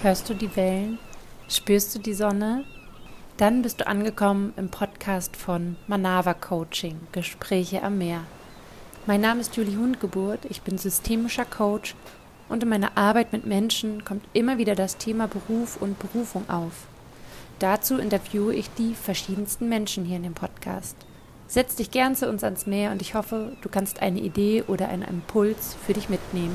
Hörst du die Wellen? Spürst du die Sonne? Dann bist du angekommen im Podcast von Manava Coaching, Gespräche am Meer. Mein Name ist Julie Hundgeburt, ich bin systemischer Coach und in meiner Arbeit mit Menschen kommt immer wieder das Thema Beruf und Berufung auf. Dazu interviewe ich die verschiedensten Menschen hier in dem Podcast. Setz dich gern zu uns ans Meer und ich hoffe, du kannst eine Idee oder einen Impuls für dich mitnehmen.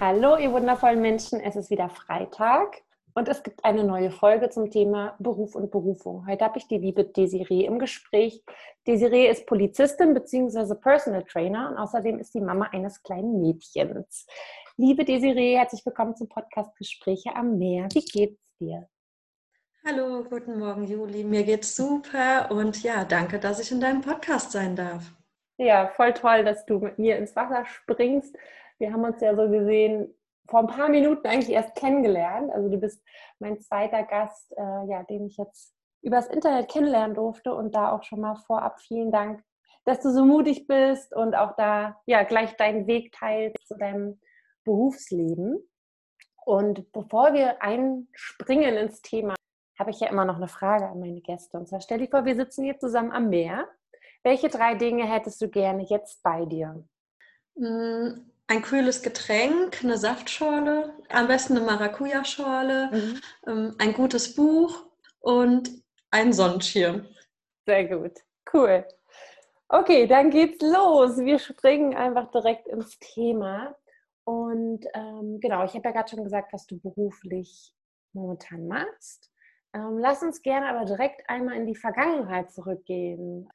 Hallo, ihr wundervollen Menschen. Es ist wieder Freitag und es gibt eine neue Folge zum Thema Beruf und Berufung. Heute habe ich die liebe Desiree im Gespräch. Desiree ist Polizistin bzw. Personal Trainer und außerdem ist die Mama eines kleinen Mädchens. Liebe Desiree, herzlich willkommen zum Podcast Gespräche am Meer. Wie geht's dir? Hallo, guten Morgen, Juli. Mir geht's super und ja, danke, dass ich in deinem Podcast sein darf. Ja, voll toll, dass du mit mir ins Wasser springst. Wir haben uns ja so gesehen vor ein paar Minuten eigentlich erst kennengelernt. Also du bist mein zweiter Gast, äh, ja, den ich jetzt übers Internet kennenlernen durfte und da auch schon mal vorab vielen Dank, dass du so mutig bist und auch da ja gleich deinen Weg teilst zu deinem Berufsleben. Und bevor wir einspringen ins Thema, habe ich ja immer noch eine Frage an meine Gäste. Und zwar stell dir vor, wir sitzen hier zusammen am Meer. Welche drei Dinge hättest du gerne jetzt bei dir? Ein kühles Getränk, eine Saftschorle, am besten eine Maracuja-Schorle, mhm. ähm, ein gutes Buch und ein Sonnenschirm. Sehr gut, cool. Okay, dann geht's los. Wir springen einfach direkt ins Thema. Und ähm, genau, ich habe ja gerade schon gesagt, was du beruflich momentan machst. Ähm, lass uns gerne aber direkt einmal in die Vergangenheit zurückgehen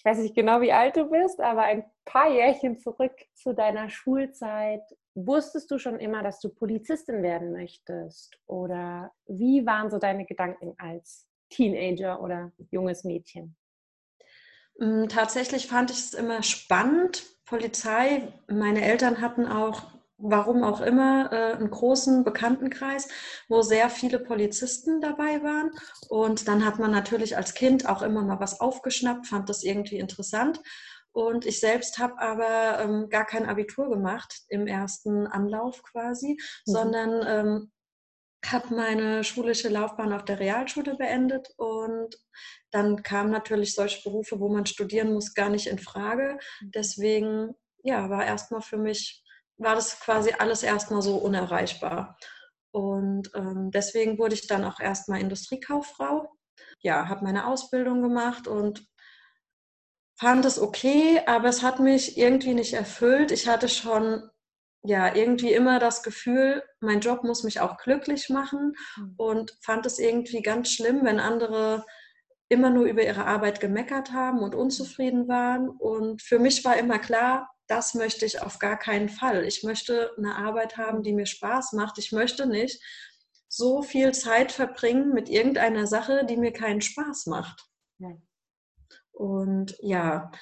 ich weiß nicht genau, wie alt du bist, aber ein paar Jährchen zurück zu deiner Schulzeit, wusstest du schon immer, dass du Polizistin werden möchtest? Oder wie waren so deine Gedanken als Teenager oder junges Mädchen? Mm, tatsächlich fand ich es immer spannend. Polizei, meine Eltern hatten auch warum auch immer, äh, einen großen Bekanntenkreis, wo sehr viele Polizisten dabei waren. Und dann hat man natürlich als Kind auch immer mal was aufgeschnappt, fand das irgendwie interessant. Und ich selbst habe aber ähm, gar kein Abitur gemacht im ersten Anlauf quasi, mhm. sondern ähm, habe meine schulische Laufbahn auf der Realschule beendet und dann kamen natürlich solche Berufe, wo man studieren muss, gar nicht in Frage. Mhm. Deswegen ja, war erstmal für mich war das quasi alles erstmal so unerreichbar. Und ähm, deswegen wurde ich dann auch erstmal Industriekauffrau. Ja, habe meine Ausbildung gemacht und fand es okay, aber es hat mich irgendwie nicht erfüllt. Ich hatte schon ja irgendwie immer das Gefühl, mein Job muss mich auch glücklich machen mhm. und fand es irgendwie ganz schlimm, wenn andere immer nur über ihre Arbeit gemeckert haben und unzufrieden waren. Und für mich war immer klar, das möchte ich auf gar keinen Fall. Ich möchte eine Arbeit haben, die mir Spaß macht. Ich möchte nicht so viel Zeit verbringen mit irgendeiner Sache, die mir keinen Spaß macht. Ja. Und ja,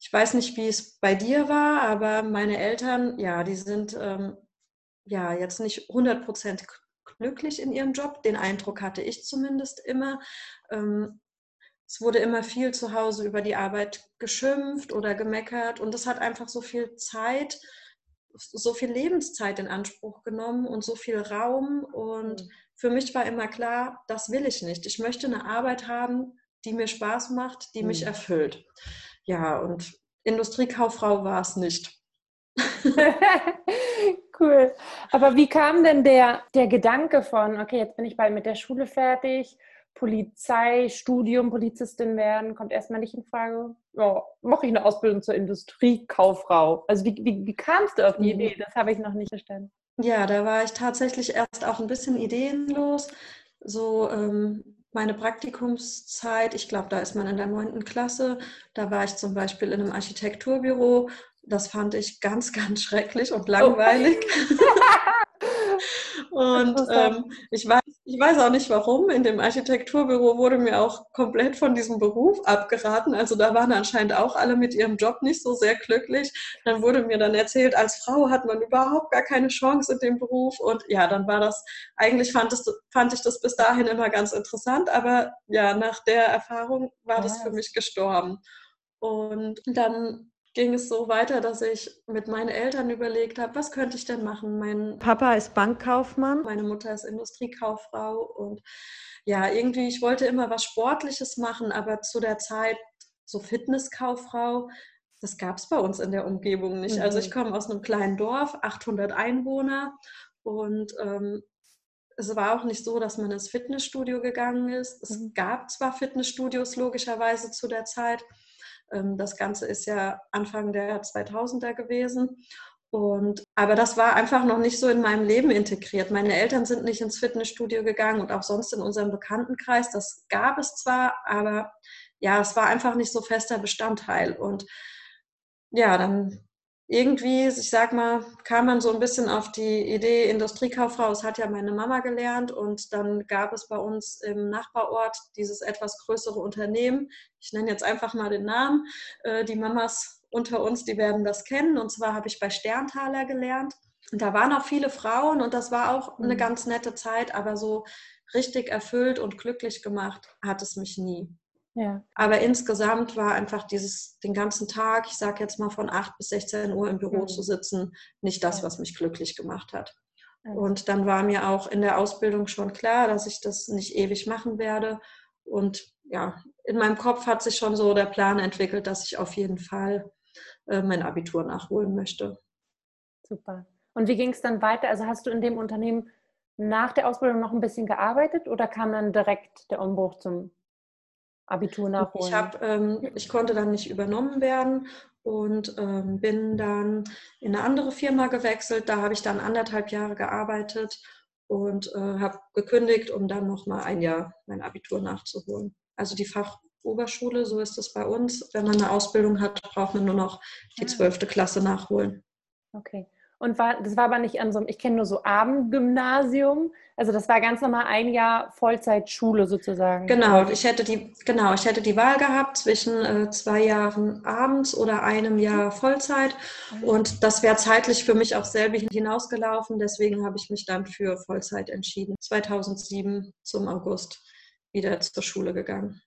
ich weiß nicht, wie es bei dir war, aber meine Eltern, ja, die sind ähm, ja jetzt nicht 100% glücklich in ihrem Job. Den Eindruck hatte ich zumindest immer. Ähm, es wurde immer viel zu Hause über die Arbeit geschimpft oder gemeckert und das hat einfach so viel Zeit, so viel Lebenszeit in Anspruch genommen und so viel Raum. Und mhm. für mich war immer klar, das will ich nicht. Ich möchte eine Arbeit haben, die mir Spaß macht, die mhm. mich erfüllt. Ja, und Industriekauffrau war es nicht. cool. Aber wie kam denn der, der Gedanke von, okay, jetzt bin ich bald mit der Schule fertig, Polizeistudium, Polizistin werden, kommt erstmal nicht in Frage. Ja, mache ich eine Ausbildung zur Industriekauffrau. Also wie, wie, wie kamst du auf die mhm. Idee? Das habe ich noch nicht verstanden. Ja, da war ich tatsächlich erst auch ein bisschen ideenlos. So ähm, meine Praktikumszeit, ich glaube, da ist man in der neunten Klasse. Da war ich zum Beispiel in einem Architekturbüro. Das fand ich ganz, ganz schrecklich und oh. langweilig. Oh. und ähm, ich weiß ich weiß auch nicht warum. In dem Architekturbüro wurde mir auch komplett von diesem Beruf abgeraten. Also da waren anscheinend auch alle mit ihrem Job nicht so sehr glücklich. Dann wurde mir dann erzählt, als Frau hat man überhaupt gar keine Chance in dem Beruf. Und ja, dann war das, eigentlich fand, es, fand ich das bis dahin immer ganz interessant. Aber ja, nach der Erfahrung war das für mich gestorben. Und dann ging es so weiter, dass ich mit meinen Eltern überlegt habe, was könnte ich denn machen? Mein Papa ist Bankkaufmann, meine Mutter ist Industriekauffrau und ja, irgendwie, ich wollte immer was Sportliches machen, aber zu der Zeit so Fitnesskauffrau, das gab es bei uns in der Umgebung nicht. Mhm. Also ich mhm. komme aus einem kleinen Dorf, 800 Einwohner und ähm, es war auch nicht so, dass man ins Fitnessstudio gegangen ist. Es mhm. gab zwar Fitnessstudios logischerweise zu der Zeit, das Ganze ist ja Anfang der 2000er gewesen. Und, aber das war einfach noch nicht so in meinem Leben integriert. Meine Eltern sind nicht ins Fitnessstudio gegangen und auch sonst in unserem Bekanntenkreis. Das gab es zwar, aber ja, es war einfach nicht so fester Bestandteil. Und ja, dann irgendwie, ich sag mal, kam man so ein bisschen auf die Idee, Industriekauffrau, das hat ja meine Mama gelernt und dann gab es bei uns im Nachbarort dieses etwas größere Unternehmen. Ich nenne jetzt einfach mal den Namen. Äh, die Mamas unter uns, die werden das kennen und zwar habe ich bei Sterntaler gelernt. Und da waren auch viele Frauen und das war auch eine mhm. ganz nette Zeit, aber so richtig erfüllt und glücklich gemacht hat es mich nie. Ja. Aber insgesamt war einfach dieses, den ganzen Tag, ich sage jetzt mal von 8 bis 16 Uhr im Büro mhm. zu sitzen, nicht das, was mich glücklich gemacht hat. Und dann war mir auch in der Ausbildung schon klar, dass ich das nicht ewig machen werde. Und ja, in meinem Kopf hat sich schon so der Plan entwickelt, dass ich auf jeden Fall äh, mein Abitur nachholen möchte. Super. Und wie ging es dann weiter? Also hast du in dem Unternehmen nach der Ausbildung noch ein bisschen gearbeitet oder kam dann direkt der Umbruch zum Abitur nachholen? Ich, hab, ähm, ich konnte dann nicht übernommen werden und ähm, bin dann in eine andere Firma gewechselt. Da habe ich dann anderthalb Jahre gearbeitet und äh, habe gekündigt, um dann nochmal ein Jahr mein Abitur nachzuholen. Also die Fachoberschule, so ist es bei uns. Wenn man eine Ausbildung hat, braucht man nur noch die ah. zwölfte Klasse nachholen. Okay. Und war, das war aber nicht an so einem, ich kenne nur so Abendgymnasium. Also das war ganz normal ein Jahr Vollzeitschule sozusagen. Genau, ich hätte die, genau, ich hätte die Wahl gehabt zwischen äh, zwei Jahren abends oder einem Jahr Vollzeit. Mhm. Und das wäre zeitlich für mich auch selber hinausgelaufen. Deswegen habe ich mich dann für Vollzeit entschieden. 2007 zum August wieder zur Schule gegangen.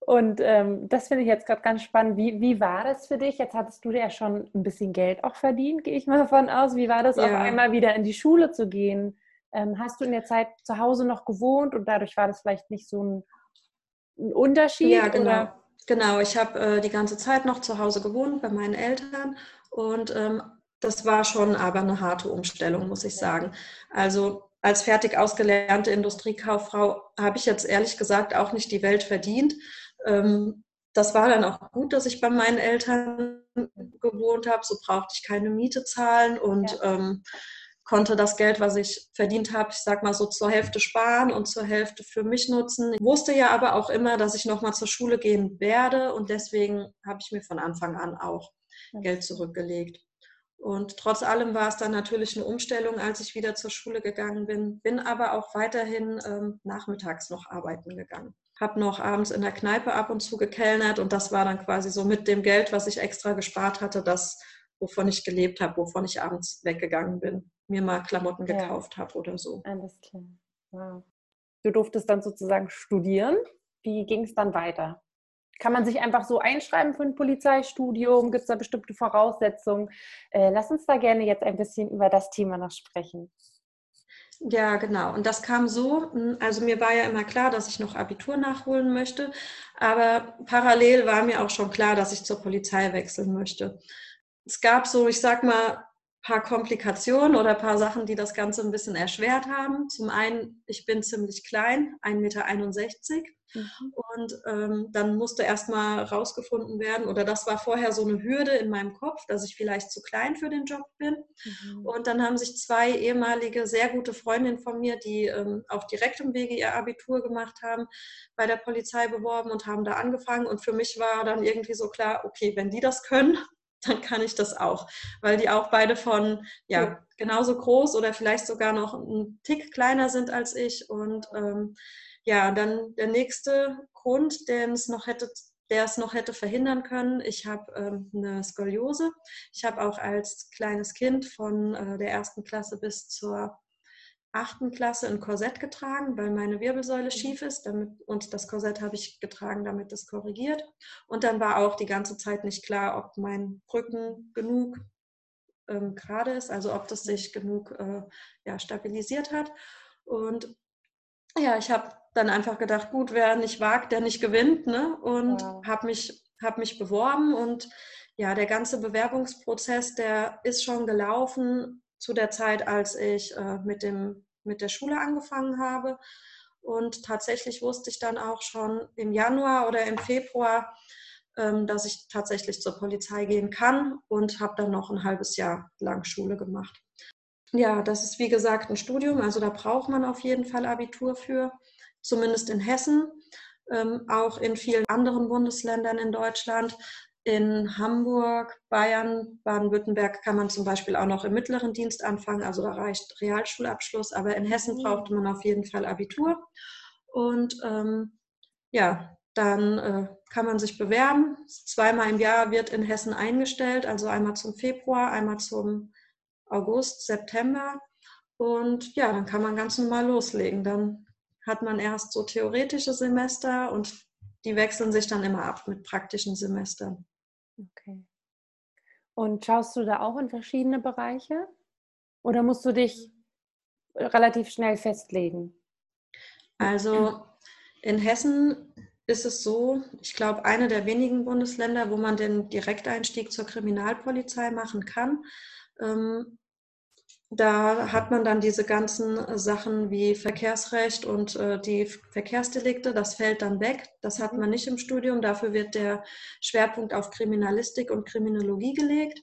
Und ähm, das finde ich jetzt gerade ganz spannend. Wie, wie war das für dich? Jetzt hattest du ja schon ein bisschen Geld auch verdient, gehe ich mal davon aus. Wie war das, ja. auf einmal wieder in die Schule zu gehen? Ähm, hast du in der Zeit zu Hause noch gewohnt und dadurch war das vielleicht nicht so ein, ein Unterschied? Ja, genau. Oder? Genau, ich habe äh, die ganze Zeit noch zu Hause gewohnt bei meinen Eltern und ähm, das war schon aber eine harte Umstellung, muss ich sagen. Also als fertig ausgelernte Industriekauffrau habe ich jetzt ehrlich gesagt auch nicht die Welt verdient. Ähm, das war dann auch gut, dass ich bei meinen Eltern gewohnt habe. So brauchte ich keine Miete zahlen und ja. ähm, konnte das Geld, was ich verdient habe, ich sag mal so zur Hälfte sparen und zur Hälfte für mich nutzen. Ich wusste ja aber auch immer, dass ich nochmal zur Schule gehen werde und deswegen habe ich mir von Anfang an auch ja. Geld zurückgelegt. Und trotz allem war es dann natürlich eine Umstellung, als ich wieder zur Schule gegangen bin, bin aber auch weiterhin ähm, nachmittags noch arbeiten gegangen habe noch abends in der Kneipe ab und zu gekellnert und das war dann quasi so mit dem Geld, was ich extra gespart hatte, das, wovon ich gelebt habe, wovon ich abends weggegangen bin, mir mal Klamotten ja. gekauft habe oder so. Alles klar. Wow. Du durftest dann sozusagen studieren. Wie ging es dann weiter? Kann man sich einfach so einschreiben für ein Polizeistudium? Gibt es da bestimmte Voraussetzungen? Äh, lass uns da gerne jetzt ein bisschen über das Thema noch sprechen. Ja, genau. Und das kam so, hm, also mir war ja immer klar, dass ich noch Abitur nachholen möchte, aber parallel war mir auch schon klar, dass ich zur Polizei wechseln möchte. Es gab so, ich sag mal, paar Komplikationen oder ein paar Sachen, die das Ganze ein bisschen erschwert haben. Zum einen, ich bin ziemlich klein, 1,61 Meter. Mhm. Und ähm, dann musste erstmal rausgefunden werden, oder das war vorher so eine Hürde in meinem Kopf, dass ich vielleicht zu klein für den Job bin. Mhm. Und dann haben sich zwei ehemalige, sehr gute Freundinnen von mir, die ähm, auf direktem Wege ihr Abitur gemacht haben, bei der Polizei beworben und haben da angefangen. Und für mich war dann irgendwie so klar, okay, wenn die das können, dann kann ich das auch, weil die auch beide von ja, genauso groß oder vielleicht sogar noch einen Tick kleiner sind als ich. Und ähm, ja, dann der nächste Grund, den es noch hätte, der es noch hätte verhindern können. Ich habe ähm, eine Skoliose. Ich habe auch als kleines Kind von äh, der ersten Klasse bis zur achten Klasse ein Korsett getragen, weil meine Wirbelsäule mhm. schief ist. Damit, und das Korsett habe ich getragen, damit es korrigiert. Und dann war auch die ganze Zeit nicht klar, ob mein Rücken genug ähm, gerade ist, also ob das sich genug äh, ja, stabilisiert hat. Und ja, ich habe dann einfach gedacht, gut, wer nicht wagt, der nicht gewinnt. Ne? Und wow. habe mich, hab mich beworben und ja, der ganze Bewerbungsprozess, der ist schon gelaufen zu der Zeit, als ich äh, mit, dem, mit der Schule angefangen habe. Und tatsächlich wusste ich dann auch schon im Januar oder im Februar, ähm, dass ich tatsächlich zur Polizei gehen kann und habe dann noch ein halbes Jahr lang Schule gemacht. Ja, das ist wie gesagt ein Studium, also da braucht man auf jeden Fall Abitur für, zumindest in Hessen, ähm, auch in vielen anderen Bundesländern in Deutschland. In Hamburg, Bayern, Baden-Württemberg kann man zum Beispiel auch noch im mittleren Dienst anfangen, also da reicht Realschulabschluss, aber in Hessen mhm. brauchte man auf jeden Fall Abitur. Und ähm, ja, dann äh, kann man sich bewerben. Zweimal im Jahr wird in Hessen eingestellt, also einmal zum Februar, einmal zum August, September. Und ja, dann kann man ganz normal loslegen. Dann hat man erst so theoretische Semester und die wechseln sich dann immer ab mit praktischen Semestern. Okay. Und schaust du da auch in verschiedene Bereiche? Oder musst du dich relativ schnell festlegen? Also in Hessen ist es so, ich glaube, eine der wenigen Bundesländer, wo man den Direkteinstieg zur Kriminalpolizei machen kann. Ähm, da hat man dann diese ganzen Sachen wie Verkehrsrecht und äh, die Verkehrsdelikte, das fällt dann weg. Das hat man nicht im Studium. Dafür wird der Schwerpunkt auf Kriminalistik und Kriminologie gelegt.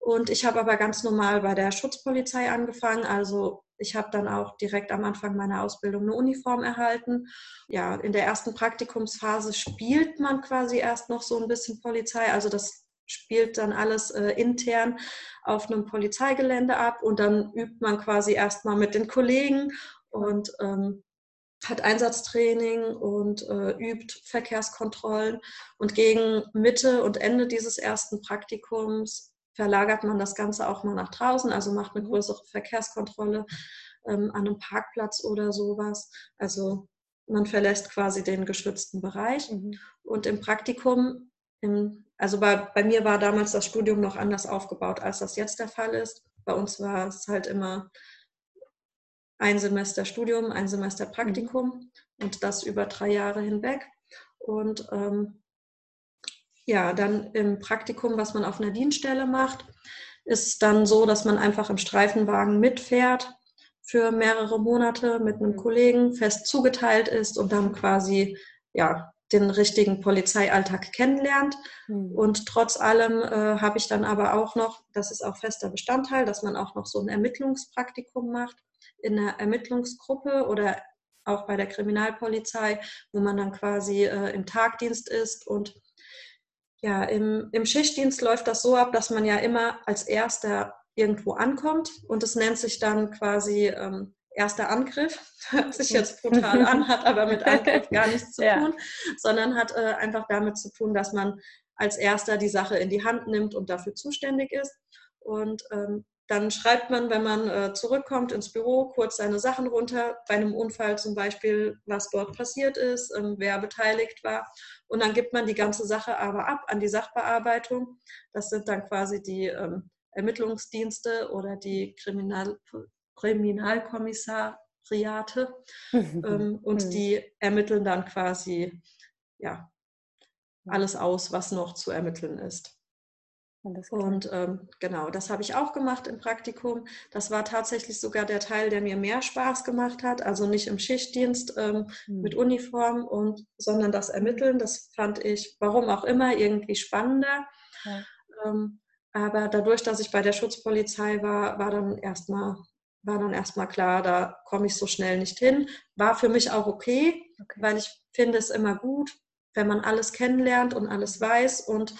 Und ich habe aber ganz normal bei der Schutzpolizei angefangen, also ich habe dann auch direkt am Anfang meiner Ausbildung eine Uniform erhalten. Ja, in der ersten Praktikumsphase spielt man quasi erst noch so ein bisschen Polizei. Also das spielt dann alles äh, intern auf einem Polizeigelände ab und dann übt man quasi erstmal mit den Kollegen und ähm, hat Einsatztraining und äh, übt Verkehrskontrollen. Und gegen Mitte und Ende dieses ersten Praktikums verlagert man das Ganze auch mal nach draußen, also macht eine mhm. größere Verkehrskontrolle ähm, an einem Parkplatz oder sowas. Also man verlässt quasi den geschützten Bereich. Mhm. Und im Praktikum, also bei, bei mir war damals das Studium noch anders aufgebaut, als das jetzt der Fall ist. Bei uns war es halt immer ein Semester Studium, ein Semester Praktikum mhm. und das über drei Jahre hinweg. Und ähm, ja, dann im Praktikum, was man auf einer Dienststelle macht, ist dann so, dass man einfach im Streifenwagen mitfährt für mehrere Monate mit einem Kollegen fest zugeteilt ist und dann quasi ja den richtigen Polizeialltag kennenlernt. Mhm. Und trotz allem äh, habe ich dann aber auch noch, das ist auch fester Bestandteil, dass man auch noch so ein Ermittlungspraktikum macht in einer Ermittlungsgruppe oder auch bei der Kriminalpolizei, wo man dann quasi äh, im Tagdienst ist und ja, im, im Schichtdienst läuft das so ab, dass man ja immer als Erster irgendwo ankommt und es nennt sich dann quasi ähm, erster Angriff. Hört sich jetzt brutal an, hat aber mit Angriff gar nichts zu tun, ja. sondern hat äh, einfach damit zu tun, dass man als Erster die Sache in die Hand nimmt und dafür zuständig ist. Und ähm, dann schreibt man, wenn man äh, zurückkommt ins Büro, kurz seine Sachen runter, bei einem Unfall zum Beispiel, was dort passiert ist, ähm, wer beteiligt war. Und dann gibt man die ganze Sache aber ab an die Sachbearbeitung. Das sind dann quasi die ähm, Ermittlungsdienste oder die Kriminal Kriminalkommissariate. ähm, und mhm. die ermitteln dann quasi ja, alles aus, was noch zu ermitteln ist. Und ähm, genau, das habe ich auch gemacht im Praktikum. Das war tatsächlich sogar der Teil, der mir mehr Spaß gemacht hat. Also nicht im Schichtdienst ähm, mhm. mit Uniform, und, sondern das Ermitteln. Das fand ich, warum auch immer, irgendwie spannender. Ja. Ähm, aber dadurch, dass ich bei der Schutzpolizei war, war dann erstmal war dann erstmal klar, da komme ich so schnell nicht hin. War für mich auch okay, okay, weil ich finde es immer gut, wenn man alles kennenlernt und alles weiß und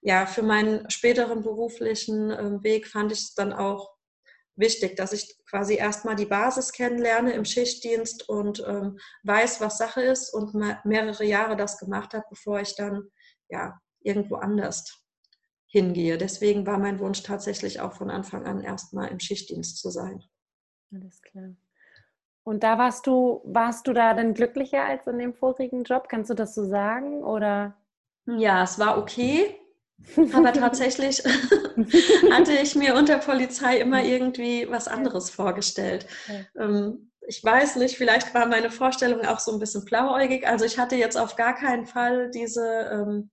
ja, für meinen späteren beruflichen ähm, Weg fand ich es dann auch wichtig, dass ich quasi erstmal die Basis kennenlerne im Schichtdienst und ähm, weiß, was Sache ist und mehrere Jahre das gemacht habe, bevor ich dann ja irgendwo anders hingehe. Deswegen war mein Wunsch tatsächlich auch von Anfang an erstmal im Schichtdienst zu sein. Alles klar. Und da warst du, warst du da denn glücklicher als in dem vorigen Job? Kannst du das so sagen? Oder? Ja, es war okay. Aber tatsächlich hatte ich mir unter Polizei immer irgendwie was anderes vorgestellt. Ähm, ich weiß nicht, vielleicht war meine Vorstellung auch so ein bisschen blauäugig. Also ich hatte jetzt auf gar keinen Fall diese ähm,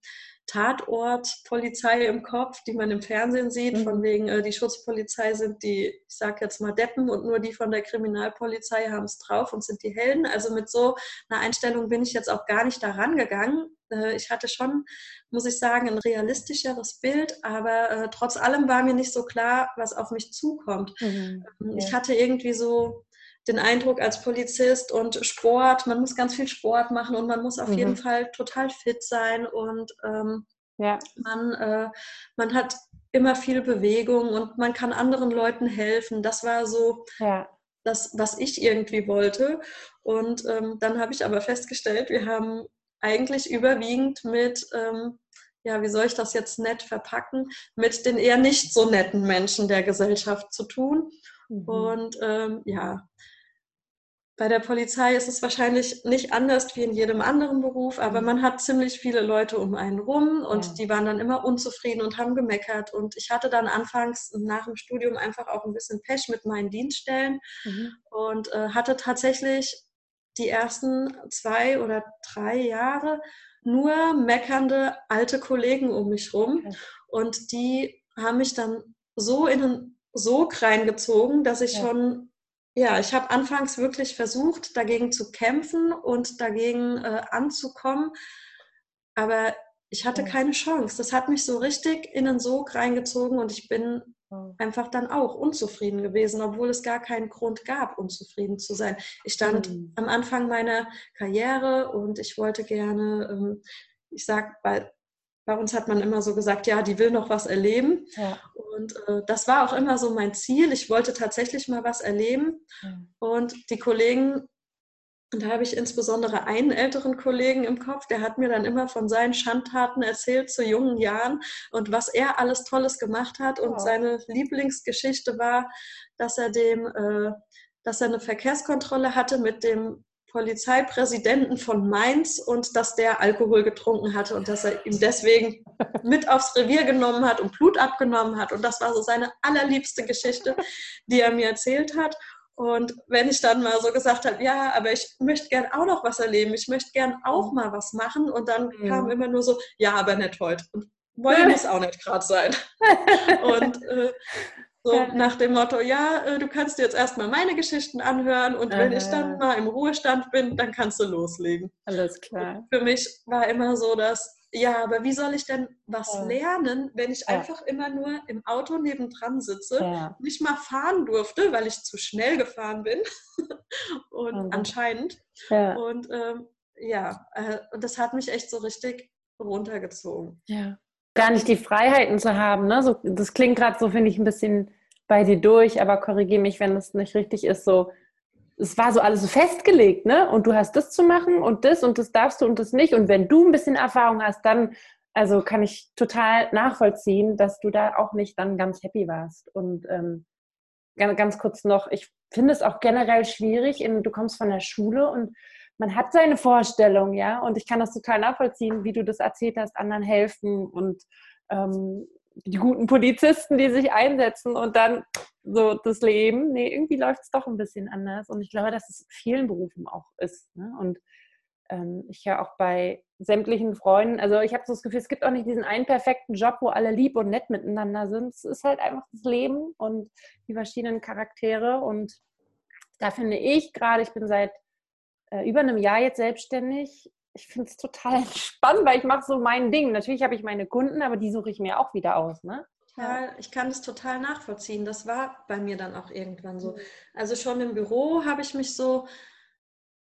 Tatort-Polizei im Kopf, die man im Fernsehen sieht, mhm. von wegen äh, die Schutzpolizei sind die, ich sag jetzt mal Deppen und nur die von der Kriminalpolizei haben es drauf und sind die Helden. Also mit so einer Einstellung bin ich jetzt auch gar nicht daran gegangen. Äh, ich hatte schon, muss ich sagen, ein realistischeres Bild, aber äh, trotz allem war mir nicht so klar, was auf mich zukommt. Mhm. Ähm, ich hatte irgendwie so den Eindruck als Polizist und Sport, man muss ganz viel Sport machen und man muss auf mhm. jeden Fall total fit sein und ähm, ja. man, äh, man hat immer viel Bewegung und man kann anderen Leuten helfen. Das war so ja. das, was ich irgendwie wollte. Und ähm, dann habe ich aber festgestellt, wir haben eigentlich überwiegend mit, ähm, ja, wie soll ich das jetzt nett verpacken, mit den eher nicht so netten Menschen der Gesellschaft zu tun. Mhm. Und ähm, ja, bei der Polizei ist es wahrscheinlich nicht anders wie in jedem anderen Beruf, aber mhm. man hat ziemlich viele Leute um einen rum und ja. die waren dann immer unzufrieden und haben gemeckert. Und ich hatte dann anfangs nach dem Studium einfach auch ein bisschen Pech mit meinen Dienststellen mhm. und äh, hatte tatsächlich die ersten zwei oder drei Jahre nur meckernde alte Kollegen um mich rum. Okay. Und die haben mich dann so in einen Sog reingezogen, dass ich ja. schon ja, ich habe anfangs wirklich versucht, dagegen zu kämpfen und dagegen äh, anzukommen, aber ich hatte keine Chance. Das hat mich so richtig in den Sog reingezogen und ich bin einfach dann auch unzufrieden gewesen, obwohl es gar keinen Grund gab, unzufrieden zu sein. Ich stand mhm. am Anfang meiner Karriere und ich wollte gerne, ähm, ich sag, bei, bei uns hat man immer so gesagt, ja, die will noch was erleben. Ja. Und äh, das war auch immer so mein Ziel. Ich wollte tatsächlich mal was erleben. Mhm. Und die Kollegen, da habe ich insbesondere einen älteren Kollegen im Kopf, der hat mir dann immer von seinen Schandtaten erzählt zu jungen Jahren und was er alles Tolles gemacht hat. Und oh. seine Lieblingsgeschichte war, dass er dem, äh, dass er eine Verkehrskontrolle hatte mit dem Polizeipräsidenten von Mainz und dass der Alkohol getrunken hatte und dass er ihm deswegen mit aufs Revier genommen hat und Blut abgenommen hat. Und das war so seine allerliebste Geschichte, die er mir erzählt hat. Und wenn ich dann mal so gesagt habe, ja, aber ich möchte gern auch noch was erleben, ich möchte gern auch mal was machen. Und dann mhm. kam immer nur so, ja, aber nicht heute. Und wollen muss auch nicht gerade sein. und äh, so ja. nach dem Motto, ja, äh, du kannst dir jetzt erstmal meine Geschichten anhören und wenn ich dann mal im Ruhestand bin, dann kannst du loslegen. Alles klar. Und für mich war immer so, dass, ja, aber wie soll ich denn was ja. lernen, wenn ich ja. einfach immer nur im Auto nebendran sitze, nicht mal fahren durfte, weil ich zu schnell gefahren bin und mhm. anscheinend. Und ähm, ja, äh, und das hat mich echt so richtig runtergezogen. Ja gar nicht die Freiheiten zu haben. Ne? So, das klingt gerade so, finde ich, ein bisschen bei dir durch, aber korrigiere mich, wenn das nicht richtig ist. So, es war so alles so festgelegt, ne? Und du hast das zu machen und das und das darfst du und das nicht. Und wenn du ein bisschen Erfahrung hast, dann, also kann ich total nachvollziehen, dass du da auch nicht dann ganz happy warst. Und ähm, ganz, ganz kurz noch, ich finde es auch generell schwierig, in, du kommst von der Schule und man hat seine Vorstellung, ja, und ich kann das total nachvollziehen, wie du das erzählt hast, anderen helfen und ähm, die guten Polizisten, die sich einsetzen und dann so das Leben. Nee, irgendwie läuft es doch ein bisschen anders. Und ich glaube, dass es vielen Berufen auch ist. Ne? Und ähm, ich ja auch bei sämtlichen Freunden, also ich habe so das Gefühl, es gibt auch nicht diesen einen perfekten Job, wo alle lieb und nett miteinander sind. Es ist halt einfach das Leben und die verschiedenen Charaktere. Und da finde ich gerade, ich bin seit äh, über einem Jahr jetzt selbstständig. Ich finde es total spannend, weil ich mache so mein Ding. Natürlich habe ich meine Kunden, aber die suche ich mir auch wieder aus. Ne? Total, ich kann das total nachvollziehen. Das war bei mir dann auch irgendwann so. Mhm. Also schon im Büro habe ich mich so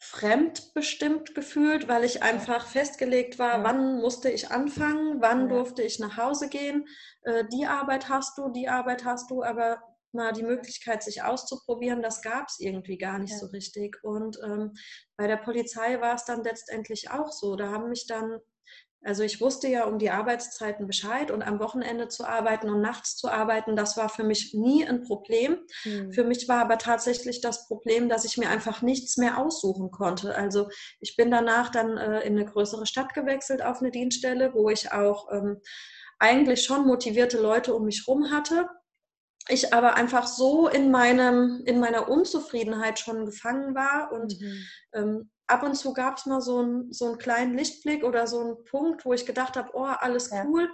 fremdbestimmt gefühlt, weil ich einfach festgelegt war, ja. wann musste ich anfangen, wann ja. durfte ich nach Hause gehen. Äh, die Arbeit hast du, die Arbeit hast du, aber mal die Möglichkeit, sich auszuprobieren, das gab es irgendwie gar nicht ja. so richtig. Und ähm, bei der Polizei war es dann letztendlich auch so. Da haben mich dann Also ich wusste ja um die Arbeitszeiten Bescheid und am Wochenende zu arbeiten und nachts zu arbeiten, das war für mich nie ein Problem. Mhm. Für mich war aber tatsächlich das Problem, dass ich mir einfach nichts mehr aussuchen konnte. Also ich bin danach dann äh, in eine größere Stadt gewechselt auf eine Dienststelle, wo ich auch ähm, eigentlich schon motivierte Leute um mich rum hatte. Ich aber einfach so in meinem, in meiner Unzufriedenheit schon gefangen war und mhm. ähm, ab und zu gab es mal so, ein, so einen kleinen Lichtblick oder so einen Punkt, wo ich gedacht habe, oh, alles cool. Ja.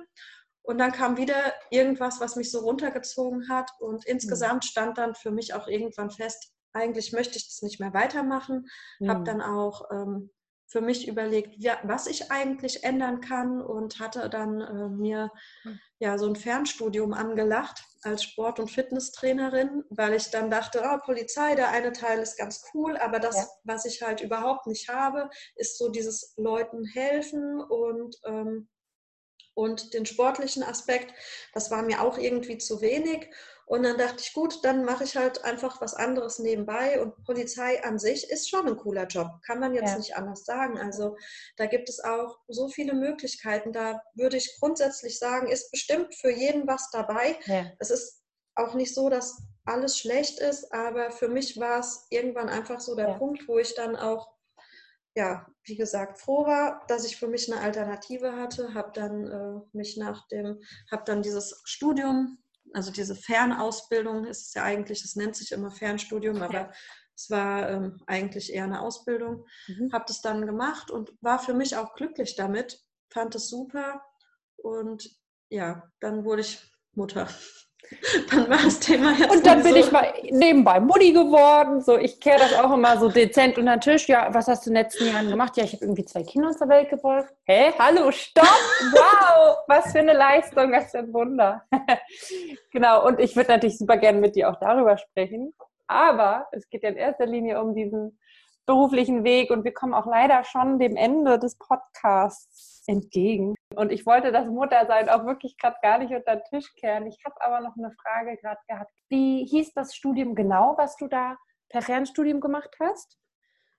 Und dann kam wieder irgendwas, was mich so runtergezogen hat. Und mhm. insgesamt stand dann für mich auch irgendwann fest, eigentlich möchte ich das nicht mehr weitermachen. Mhm. Habe dann auch ähm, für mich überlegt, ja, was ich eigentlich ändern kann und hatte dann äh, mir hm. ja so ein Fernstudium angelacht als Sport- und Fitnesstrainerin, weil ich dann dachte, oh, Polizei, der eine Teil ist ganz cool, aber das, ja. was ich halt überhaupt nicht habe, ist so dieses Leuten helfen und ähm, und den sportlichen Aspekt, das war mir auch irgendwie zu wenig. Und dann dachte ich, gut, dann mache ich halt einfach was anderes nebenbei. Und Polizei an sich ist schon ein cooler Job, kann man jetzt ja. nicht anders sagen. Also da gibt es auch so viele Möglichkeiten. Da würde ich grundsätzlich sagen, ist bestimmt für jeden was dabei. Ja. Es ist auch nicht so, dass alles schlecht ist, aber für mich war es irgendwann einfach so der ja. Punkt, wo ich dann auch ja, wie gesagt, froh war, dass ich für mich eine Alternative hatte, habe dann äh, mich nach dem, habe dann dieses Studium also diese Fernausbildung ist es ja eigentlich, das nennt sich immer Fernstudium, aber ja. es war ähm, eigentlich eher eine Ausbildung. Mhm. Habe das dann gemacht und war für mich auch glücklich damit, fand es super und ja, dann wurde ich Mutter. dann war das Thema jetzt. Und dann bin ich mal nebenbei Mutti geworden. So, ich kehre das auch immer so dezent unter den Tisch. Ja, was hast du in den letzten Jahren gemacht? Ja, ich habe irgendwie zwei Kinder aus der Welt gebracht. Hä? Hallo, stopp! Wow! Was für eine Leistung, was für ein Wunder. genau, und ich würde natürlich super gerne mit dir auch darüber sprechen. Aber es geht ja in erster Linie um diesen beruflichen Weg und wir kommen auch leider schon dem Ende des Podcasts entgegen. Und ich wollte das Muttersein auch wirklich gerade gar nicht unter den Tisch kehren. Ich habe aber noch eine Frage gerade gehabt. Wie hieß das Studium genau, was du da per Fernstudium gemacht hast?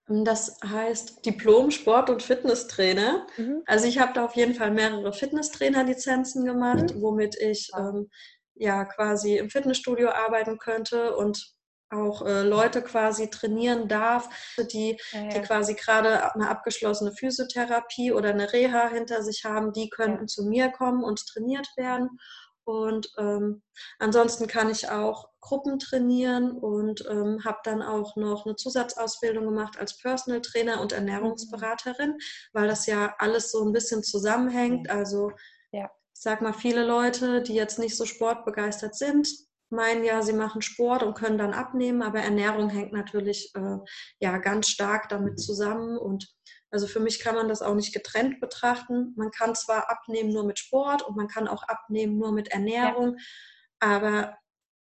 Das heißt Diplom Sport- und Fitnesstrainer. Mhm. Also ich habe da auf jeden Fall mehrere Fitnesstrainer-Lizenzen gemacht, mhm. womit ich ähm, ja quasi im Fitnessstudio arbeiten könnte und auch äh, Leute quasi trainieren darf, die, ja, ja. die quasi gerade eine abgeschlossene Physiotherapie oder eine Reha hinter sich haben, die könnten ja. zu mir kommen und trainiert werden. Und ähm, ansonsten kann ich auch Gruppen trainieren und ähm, habe dann auch noch eine Zusatzausbildung gemacht als Personal Trainer und Ernährungsberaterin, mhm. weil das ja alles so ein bisschen zusammenhängt. Also ich sag mal, viele Leute, die jetzt nicht so sportbegeistert sind, meinen ja, sie machen Sport und können dann abnehmen, aber Ernährung hängt natürlich äh, ja ganz stark damit mhm. zusammen und also für mich kann man das auch nicht getrennt betrachten. Man kann zwar abnehmen nur mit Sport und man kann auch abnehmen nur mit Ernährung, ja. aber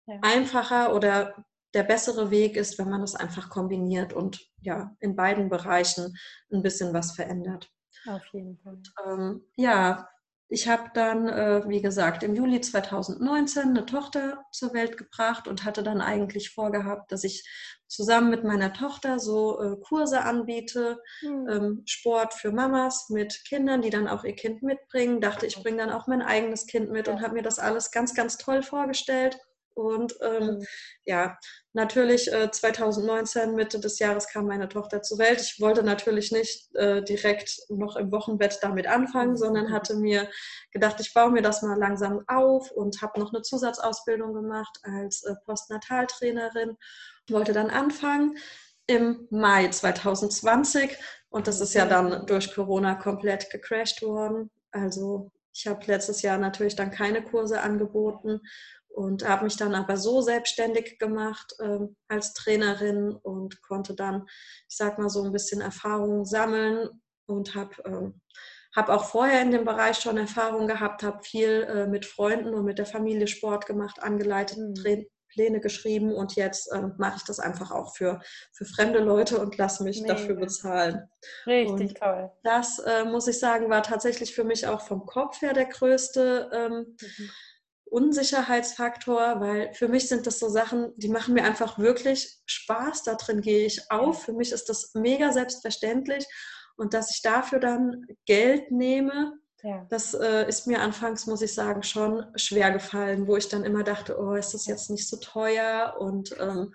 ja. einfacher oder der bessere Weg ist, wenn man das einfach kombiniert und ja in beiden Bereichen ein bisschen was verändert. Auf jeden Fall. Und, ähm, ja, ich habe dann, äh, wie gesagt, im Juli 2019 eine Tochter zur Welt gebracht und hatte dann eigentlich vorgehabt, dass ich zusammen mit meiner Tochter so äh, Kurse anbiete, mhm. ähm, Sport für Mamas mit Kindern, die dann auch ihr Kind mitbringen. Dachte, ich bringe dann auch mein eigenes Kind mit und habe mir das alles ganz, ganz toll vorgestellt. Und ähm, mhm. ja, natürlich äh, 2019, Mitte des Jahres, kam meine Tochter zur Welt. Ich wollte natürlich nicht äh, direkt noch im Wochenbett damit anfangen, mhm. sondern hatte mir gedacht, ich baue mir das mal langsam auf und habe noch eine Zusatzausbildung gemacht als äh, Postnataltrainerin. Wollte dann anfangen im Mai 2020 und das ist ja dann durch Corona komplett gecrashed worden. Also ich habe letztes Jahr natürlich dann keine Kurse angeboten und habe mich dann aber so selbstständig gemacht äh, als Trainerin und konnte dann, ich sag mal, so ein bisschen Erfahrung sammeln und habe äh, hab auch vorher in dem Bereich schon Erfahrung gehabt, habe viel äh, mit Freunden und mit der Familie Sport gemacht, angeleitet, mhm. Pläne geschrieben und jetzt ähm, mache ich das einfach auch für, für fremde Leute und lasse mich Mega. dafür bezahlen. Richtig und toll. Das, äh, muss ich sagen, war tatsächlich für mich auch vom Kopf her der größte ähm, mhm Unsicherheitsfaktor, weil für mich sind das so Sachen, die machen mir einfach wirklich Spaß. Da drin gehe ich auf. Für mich ist das mega selbstverständlich. Und dass ich dafür dann Geld nehme, Ja. Das äh, ist mir anfangs, muss ich sagen, schon schwer gefallen, wo ich dann immer dachte, oh, ist das jetzt nicht so teuer? Und ähm,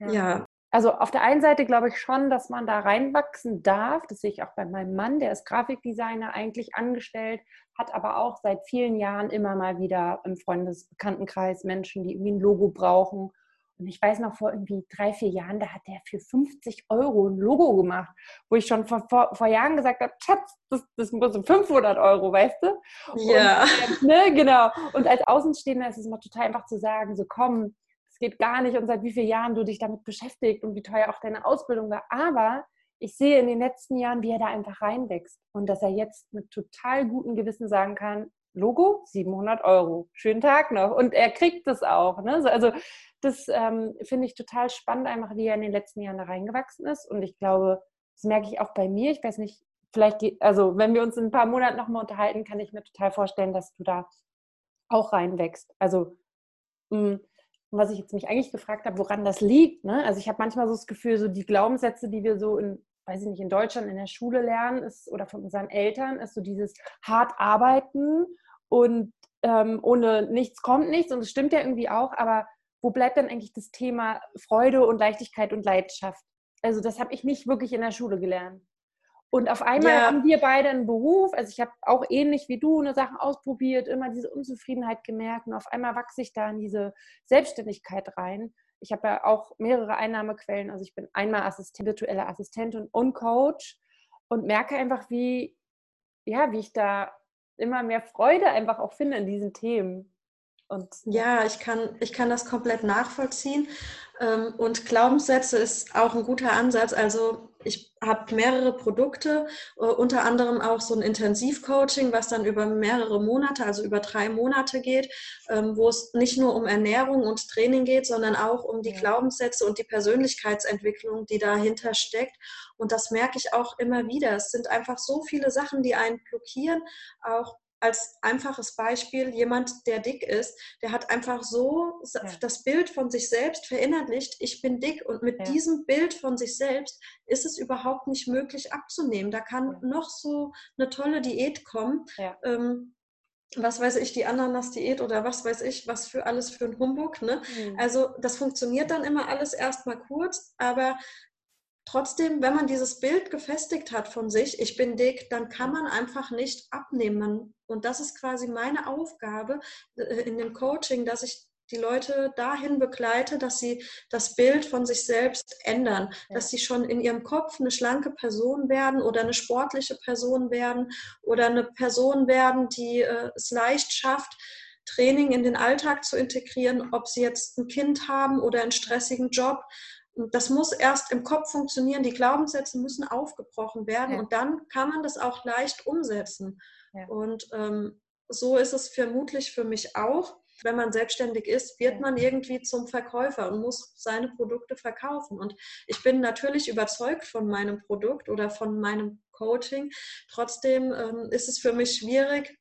ja. ja. Also auf der einen Seite glaube ich schon, dass man da reinwachsen darf. Das sehe ich auch bei meinem Mann, der ist Grafikdesigner eigentlich angestellt, hat aber auch seit vielen Jahren immer mal wieder im Freundesbekanntenkreis Menschen, die irgendwie ein Logo brauchen. Und ich weiß noch, vor irgendwie drei, vier Jahren, da hat der für 50 Euro ein Logo gemacht, wo ich schon vor, vor, vor Jahren gesagt habe, Schatz, das, das muss 500 Euro, weißt du? Ja. Und, ne, genau. Und als Außenstehender ist es immer total einfach zu sagen, so komm, geht gar nicht und seit wie vielen Jahren du dich damit beschäftigt und wie teuer auch deine Ausbildung war. Aber ich sehe in den letzten Jahren, wie er da einfach reinwächst und dass er jetzt mit total gutem Gewissen sagen kann, Logo 700 Euro, schönen Tag noch und er kriegt es auch. Ne? Also das ähm, finde ich total spannend, einfach wie er in den letzten Jahren da reingewachsen ist und ich glaube, das merke ich auch bei mir. Ich weiß nicht, vielleicht, geht, also wenn wir uns in ein paar Monaten nochmal unterhalten, kann ich mir total vorstellen, dass du da auch reinwächst. Also mh, mm, und was ich jetzt mich eigentlich gefragt habe, woran das liegt. Ne? Also ich habe manchmal so das Gefühl, so die Glaubenssätze, die wir so in, weiß ich nicht, in Deutschland in der Schule lernen, ist oder von unseren Eltern, ist so dieses hart arbeiten und ähm, ohne nichts kommt nichts. Und es stimmt ja irgendwie auch, aber wo bleibt dann eigentlich das Thema Freude und Leichtigkeit und Leidenschaft? Also das habe ich nicht wirklich in der Schule gelernt. Und auf einmal ja. haben wir beide einen Beruf. Also ich habe auch ähnlich wie du eine Sachen ausprobiert, immer diese Unzufriedenheit gemerkt und auf einmal wachse ich da in diese Selbstständigkeit rein. Ich habe ja auch mehrere Einnahmequellen. Also ich bin einmal Assistent, virtuelle Assistentin und Coach und merke einfach, wie, ja, wie ich da immer mehr Freude einfach auch finde in diesen Themen. Und ja, ich kann, ich kann das komplett nachvollziehen. Ähm, und Glaubenssätze ist auch ein guter Ansatz. Also ich habe mehrere Produkte, äh, unter anderem auch so ein Intensivcoaching, was dann über mehrere Monate, also über drei Monate geht, ähm, wo es nicht nur um Ernährung und Training geht, sondern auch um die Glaubenssätze und die Persönlichkeitsentwicklung, die dahinter steckt. Und das merke ich auch immer wieder. Es sind einfach so viele Sachen, die einen blockieren, auch als einfaches Beispiel, jemand, der dick ist, der hat einfach so ja. das Bild von sich selbst verinnerlicht, ich bin dick und mit ja. diesem Bild von sich selbst ist es überhaupt nicht möglich abzunehmen. Da kann ja. noch so eine tolle Diät kommen. Ähm, was weiß ich, die Ananas-Diät oder was weiß ich, was für alles für ein Humbug. Ne? Mhm. Also das funktioniert dann immer alles erstmal kurz, aber Trotzdem, wenn man dieses Bild gefestigt hat von sich, ich bin dick, dann kann man einfach nicht abnehmen. Und das ist quasi meine Aufgabe äh, in dem Coaching, dass ich die Leute dahin begleite, dass sie das Bild von sich selbst ändern, ja. dass sie schon in ihrem Kopf eine schlanke Person werden oder eine sportliche Person werden oder eine Person werden, die äh, es leicht schafft, Training in den Alltag zu integrieren, ob sie jetzt ein Kind haben oder einen stressigen Job das muss erst im Kopf funktionieren, die Glaubenssätze müssen aufgebrochen werden ja. und dann kann man das auch leicht umsetzen. Ja. Und ähm, so ist es vermutlich für mich auch. Wenn man selbstständig ist, wird ja. man irgendwie zum Verkäufer und muss seine Produkte verkaufen. Und ich bin natürlich überzeugt von meinem Produkt oder von meinem Coaching. Trotzdem ähm, ist es für mich schwierig,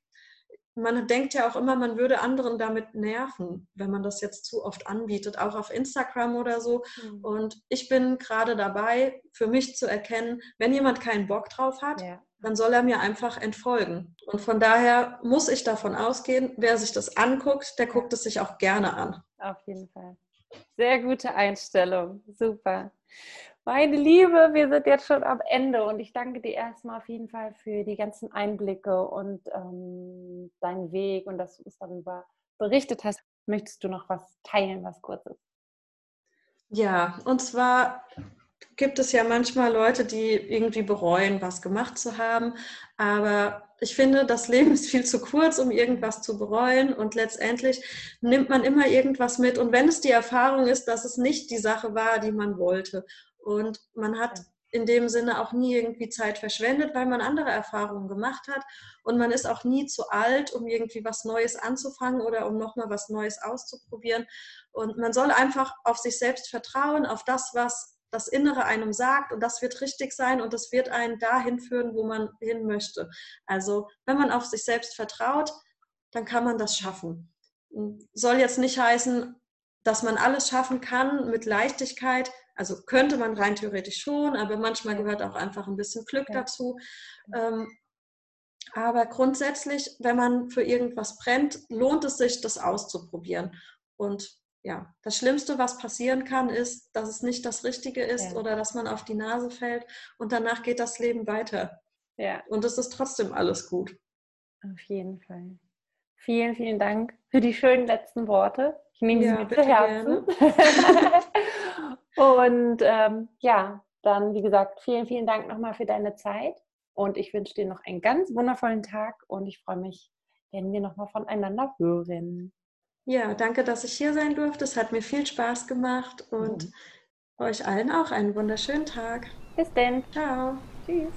man denkt ja auch immer, man würde anderen damit nerven, wenn man das jetzt zu oft anbietet, auch auf Instagram oder so. Mhm. Und ich bin gerade dabei, für mich zu erkennen, wenn jemand keinen Bock drauf hat, ja. dann soll er mir einfach entfolgen. Und von daher muss ich davon ausgehen, wer sich das anguckt, der guckt es sich auch gerne an. Auf jeden Fall. Sehr gute Einstellung. Super. Meine Liebe, wir sind jetzt schon am Ende und ich danke dir erstmal auf jeden Fall für die ganzen Einblicke und ähm, deinen Weg und dass du uns darüber berichtet hast. Möchtest du noch was teilen, was kurzes? Ja, und zwar gibt es ja manchmal Leute, die irgendwie bereuen, was gemacht zu haben, aber ich finde, das Leben ist viel zu kurz, um irgendwas zu bereuen und letztendlich nimmt man immer irgendwas mit und wenn es die Erfahrung ist, dass es nicht die Sache war, die man wollte und man hat in dem Sinne auch nie irgendwie Zeit verschwendet, weil man andere Erfahrungen gemacht hat. Und man ist auch nie zu alt, um irgendwie was Neues anzufangen oder um nochmal was Neues auszuprobieren. Und man soll einfach auf sich selbst vertrauen, auf das, was das Innere einem sagt. Und das wird richtig sein und das wird einen dahin führen, wo man hin möchte. Also wenn man auf sich selbst vertraut, dann kann man das schaffen. Soll jetzt nicht heißen, dass man alles schaffen kann mit Leichtigkeit, also könnte man rein theoretisch schon, aber manchmal gehört auch einfach ein bisschen Glück ja. dazu. Ähm, Aber grundsätzlich, wenn man für irgendwas brennt, lohnt es sich, das auszuprobieren. Und ja, das Schlimmste, was passieren kann, ist, dass es nicht das Richtige ist ja. oder dass man auf die Nase fällt und danach geht das Leben weiter. Ja. Und es ist trotzdem alles gut. Auf jeden Fall. Vielen, vielen Dank für die schönen letzten Worte. Ich nehme sie ja, mir zu Herzen. und ähm, ja, dann, wie gesagt, vielen, vielen Dank nochmal für deine Zeit. Und ich wünsche dir noch einen ganz wundervollen Tag und ich freue mich, wenn wir nochmal voneinander hören. Ja, danke, dass ich hier sein durfte. Es hat mir viel Spaß gemacht und mhm. euch allen auch einen wunderschönen Tag. Bis denn. Ciao. Tschüss.